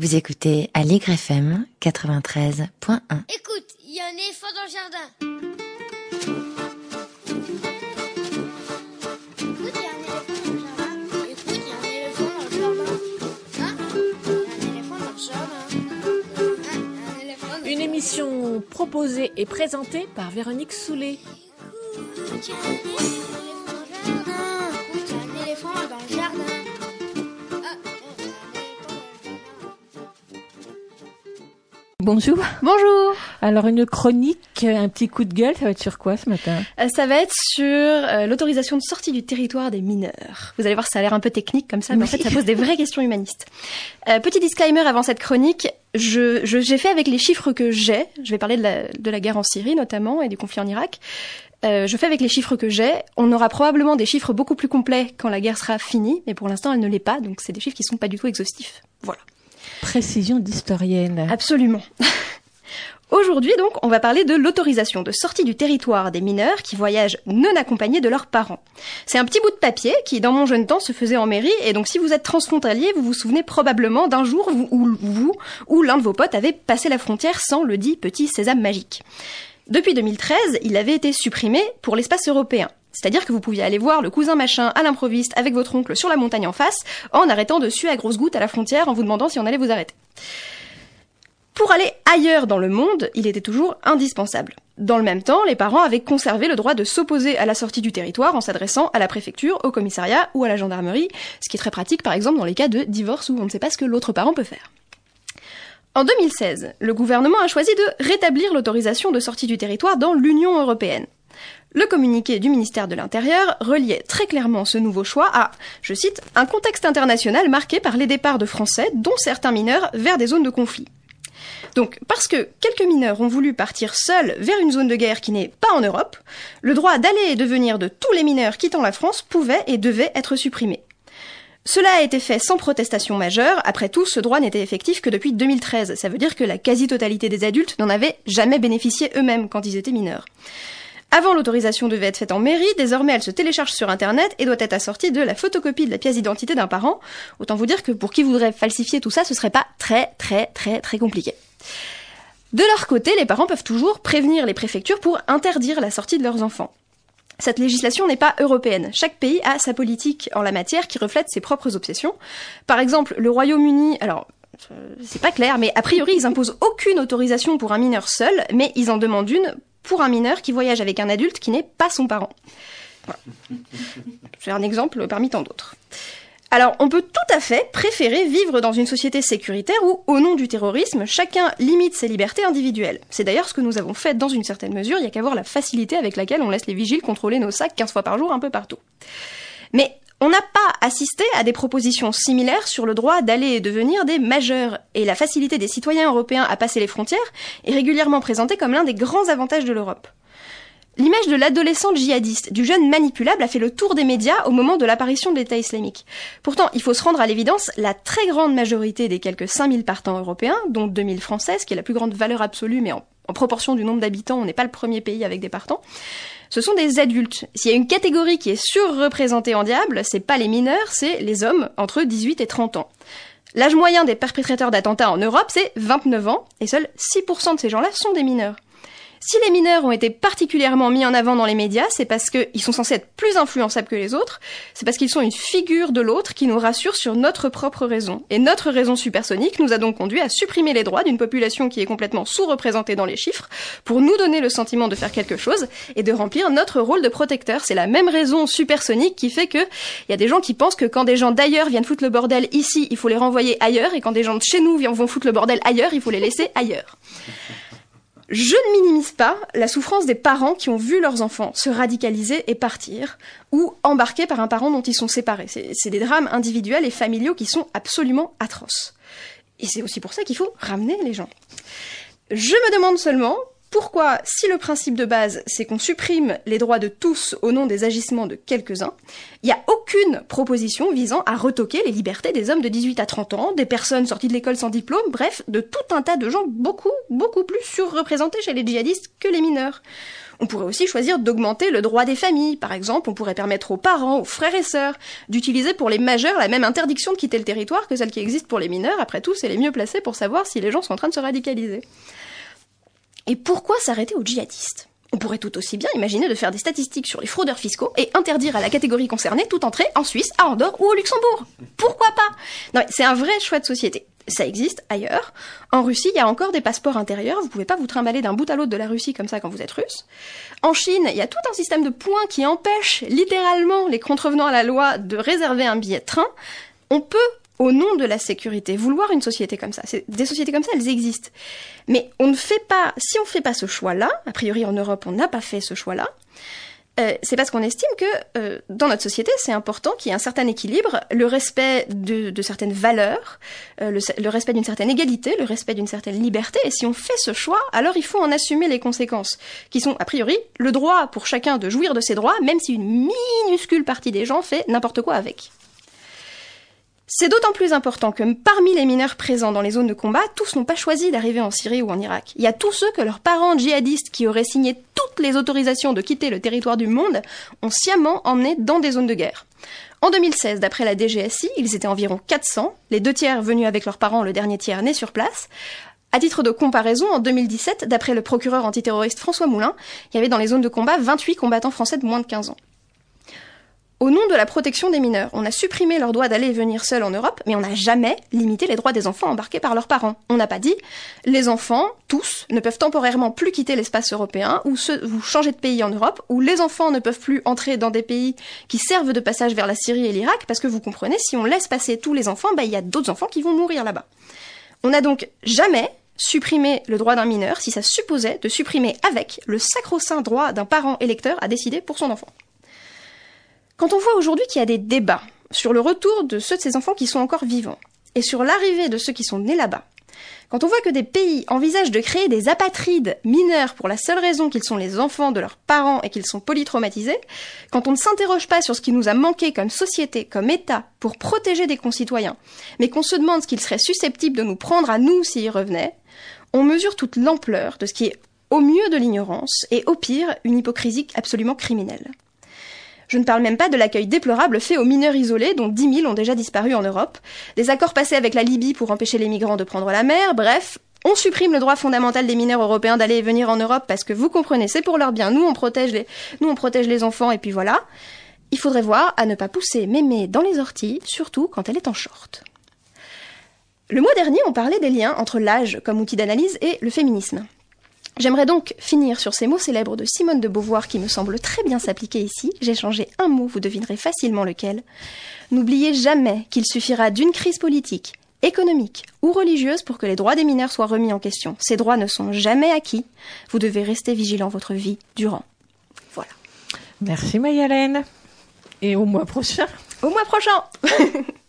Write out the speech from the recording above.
Vous écoutez Allegre FM 93.1. Écoute, il y a un éléphant dans le jardin. Écoute, il y a un éléphant dans le jardin. Écoute, il y a un éléphant dans le jardin. Hein? Un éléphant dans le jardin. Hein Il y a un éléphant dans le Une émission proposée et présentée par Véronique Soulet. Écoute, Bonjour. Bonjour. Alors une chronique, un petit coup de gueule, ça va être sur quoi ce matin Euh, ça va être sur euh, l'autorisation de sortie du territoire des mineurs. Vous allez voir, ça a l'air un peu technique comme ça, mais en fait, ça pose des vraies questions humanistes. Euh, petit disclaimer avant cette chronique, je je- j'ai fait avec les chiffres que j'ai. Je vais parler de la, de la guerre en Syrie notamment et du conflit en Irak. Euh, je fais avec les chiffres que j'ai. On aura probablement des chiffres beaucoup plus complets quand la guerre sera finie, mais pour l'instant, elle ne l'est pas, donc c'est des chiffres qui sont pas du tout exhaustifs. Voilà. Précision d'historienne. Absolument. Aujourd'hui, donc, on va parler de l'autorisation de sortie du territoire des mineurs qui voyagent non accompagnés de leurs parents. C'est un petit bout de papier qui, dans mon jeune temps, se faisait en mairie, et donc si vous êtes transfrontalier, vous vous souvenez probablement d'un jour où, vous ou l'un de vos potes avait passé la frontière sans le dit petit sésame magique. Depuis 2013, il avait été supprimé pour l'espace européen. C'est-à-dire que vous pouviez aller voir le cousin machin à l'improviste avec votre oncle sur la montagne en face, en arrêtant dessus à grosses gouttes à la frontière en vous demandant si on allait vous arrêter. Pour aller ailleurs dans le monde, il était toujours indispensable. Dans le même temps, les parents avaient conservé le droit de s'opposer à la sortie du territoire en s'adressant à la préfecture, au commissariat ou à la gendarmerie, ce qui est très pratique par exemple dans les cas de divorce où on ne sait pas ce que l'autre parent peut faire. En 2016, le gouvernement a choisi de rétablir l'autorisation de sortie du territoire dans l'Union européenne. Le communiqué du ministère de l'Intérieur reliait très clairement ce nouveau choix à, je cite, un contexte international marqué par les départs de Français, dont certains mineurs, vers des zones de conflit. Donc, parce que quelques mineurs ont voulu partir seuls vers une zone de guerre qui n'est pas en Europe, le droit d'aller et de venir de tous les mineurs quittant la France pouvait et devait être supprimé. Cela a été fait sans protestation majeure, après tout, ce droit n'était effectif que depuis 2013, ça veut dire que la quasi-totalité des adultes n'en avaient jamais bénéficié eux-mêmes quand ils étaient mineurs. Avant, l'autorisation devait être faite en mairie, désormais elle se télécharge sur internet et doit être assortie de la photocopie de la pièce d'identité d'un parent. Autant vous dire que pour qui voudrait falsifier tout ça, ce serait pas très très très très compliqué. De leur côté, les parents peuvent toujours prévenir les préfectures pour interdire la sortie de leurs enfants. Cette législation n'est pas européenne. Chaque pays a sa politique en la matière qui reflète ses propres obsessions. Par exemple, le Royaume-Uni, alors euh, c'est pas clair, mais a priori ils imposent aucune autorisation pour un mineur seul, mais ils en demandent une pour un mineur qui voyage avec un adulte qui n'est pas son parent. Voilà. C'est un exemple parmi tant d'autres. Alors, on peut tout à fait préférer vivre dans une société sécuritaire où, au nom du terrorisme, chacun limite ses libertés individuelles. C'est d'ailleurs ce que nous avons fait dans une certaine mesure, il y a qu'à voir la facilité avec laquelle on laisse les vigiles contrôler nos sacs 15 fois par jour un peu partout. Mais on n'a pas assisté à des propositions similaires sur le droit d'aller et de venir des majeurs, et la facilité des citoyens européens à passer les frontières est régulièrement présentée comme l'un des grands avantages de l'Europe. L'image de l'adolescent djihadiste, du jeune manipulable, a fait le tour des médias au moment de l'apparition de l'État islamique. Pourtant, il faut se rendre à l'évidence, la très grande majorité des quelques 5000 partants européens, dont 2000 françaises, qui est la plus grande valeur absolue, mais en, en proportion du nombre d'habitants, on n'est pas le premier pays avec des partants, ce sont des adultes. S'il y a une catégorie qui est surreprésentée en diable, c'est pas les mineurs, c'est les hommes entre 18 et 30 ans. L'âge moyen des perpétrateurs d'attentats en Europe, c'est 29 ans, et seuls 6% de ces gens-là sont des mineurs. Si les mineurs ont été particulièrement mis en avant dans les médias, c'est parce qu'ils sont censés être plus influençables que les autres, c'est parce qu'ils sont une figure de l'autre qui nous rassure sur notre propre raison. Et notre raison supersonique nous a donc conduit à supprimer les droits d'une population qui est complètement sous-représentée dans les chiffres, pour nous donner le sentiment de faire quelque chose et de remplir notre rôle de protecteur. C'est la même raison supersonique qui fait que il y a des gens qui pensent que quand des gens d'ailleurs viennent foutre le bordel ici, il faut les renvoyer ailleurs, et quand des gens de chez nous vont foutre le bordel ailleurs, il faut les laisser ailleurs. Je ne minimise pas la souffrance des parents qui ont vu leurs enfants se radicaliser et partir, ou embarqués par un parent dont ils sont séparés. C'est des drames individuels et familiaux qui sont absolument atroces. Et c'est aussi pour ça qu'il faut ramener les gens. Je me demande seulement Pourquoi, si le principe de base, c'est qu'on supprime les droits de tous au nom des agissements de quelques-uns, il n'y a aucune proposition visant à retoquer les libertés des hommes de 18 à 30 ans, des personnes sorties de l'école sans diplôme, bref, de tout un tas de gens beaucoup, beaucoup plus surreprésentés chez les djihadistes que les mineurs. On pourrait aussi choisir d'augmenter le droit des familles. Par exemple, on pourrait permettre aux parents, aux frères et sœurs, d'utiliser pour les majeurs la même interdiction de quitter le territoire que celle qui existe pour les mineurs. Après tout, c'est les mieux placés pour savoir si les gens sont en train de se radicaliser. Et pourquoi s'arrêter aux djihadistes? On pourrait tout aussi bien imaginer de faire des statistiques sur les fraudeurs fiscaux et interdire à la catégorie concernée toute entrée en Suisse, à Andorre ou au Luxembourg. Pourquoi pas? Non, c'est un vrai choix de société. Ça existe ailleurs. En Russie, il y a encore des passeports intérieurs. Vous pouvez pas vous trimballer d'un bout à l'autre de la Russie comme ça quand vous êtes russe. En Chine, il y a tout un système de points qui empêche littéralement les contrevenants à la loi de réserver un billet de train. On peut au nom de la sécurité, vouloir une société comme ça. Des sociétés comme ça, elles existent. Mais on ne fait pas, si on ne fait pas ce choix-là, a priori en Europe, on n'a pas fait ce choix-là, euh, c'est parce qu'on estime que euh, dans notre société, c'est important qu'il y ait un certain équilibre, le respect de, certaines valeurs, euh, le respect d'une certaine égalité, le respect d'une certaine liberté. Et si on fait ce choix, alors il faut en assumer les conséquences, qui sont a priori le droit pour chacun de jouir de ses droits, même si une minuscule partie des gens fait n'importe quoi avec. C'est d'autant plus important que parmi les mineurs présents dans les zones de combat, tous n'ont pas choisi d'arriver en Syrie ou en Irak. Il y a tous ceux que leurs parents djihadistes qui auraient signé toutes les autorisations de quitter le territoire du monde ont sciemment emmenés dans des zones de guerre. En 2016, d'après la DGSI, ils étaient environ 400, les deux tiers venus avec leurs parents, le dernier tiers né sur place. À titre de comparaison, en 2017, d'après le procureur antiterroriste François Moulin, il y avait dans les zones de combat 28 combattants français de moins de 15 ans. Au nom de la protection des mineurs, on a supprimé leur droit d'aller et venir seuls en Europe, mais on n'a jamais limité les droits des enfants embarqués par leurs parents. On n'a pas dit les enfants, tous, ne peuvent temporairement plus quitter l'espace européen ou, se, changer de pays en Europe, ou les enfants ne peuvent plus entrer dans des pays qui servent de passage vers la Syrie et l'Irak, parce que vous comprenez, si on laisse passer tous les enfants, bah, il y a d'autres enfants qui vont mourir là-bas. On n'a donc jamais supprimé le droit d'un mineur si ça supposait de supprimer avec le sacro-saint droit d'un parent électeur à décider pour son enfant. Quand on voit aujourd'hui qu'il y a des débats sur le retour de ceux de ces enfants qui sont encore vivants, et sur l'arrivée de ceux qui sont nés là-bas, quand on voit que des pays envisagent de créer des apatrides mineurs pour la seule raison qu'ils sont les enfants de leurs parents et qu'ils sont polytraumatisés, quand on ne s'interroge pas sur ce qui nous a manqué comme société, comme État, pour protéger des concitoyens, mais qu'on se demande ce qu'ils seraient susceptibles de nous prendre à nous s'ils revenaient, on mesure toute l'ampleur de ce qui est au mieux de l'ignorance et au pire une hypocrisie absolument criminelle. Je ne parle même pas de l'accueil déplorable fait aux mineurs isolés, dont 10 000 ont déjà disparu en Europe, des accords passés avec la Libye pour empêcher les migrants de prendre la mer, bref, on supprime le droit fondamental des mineurs européens d'aller et venir en Europe parce que vous comprenez, c'est pour leur bien. Nous, on protège les, nous, on protège les enfants et puis voilà. Il faudrait voir à ne pas pousser mémé dans les orties, surtout quand elle est en short. Le mois dernier, on parlait des liens entre l'âge comme outil d'analyse et le féminisme. J'aimerais donc finir sur ces mots célèbres de Simone de Beauvoir qui me semblent très bien s'appliquer ici. J'ai changé un mot, vous devinerez facilement lequel. N'oubliez jamais qu'il suffira d'une crise politique, économique ou religieuse pour que les droits des mineurs soient remis en question. Ces droits ne sont jamais acquis. Vous devez rester vigilant votre vie durant. Voilà. Merci Mayalène. Et au mois prochain. Au mois prochain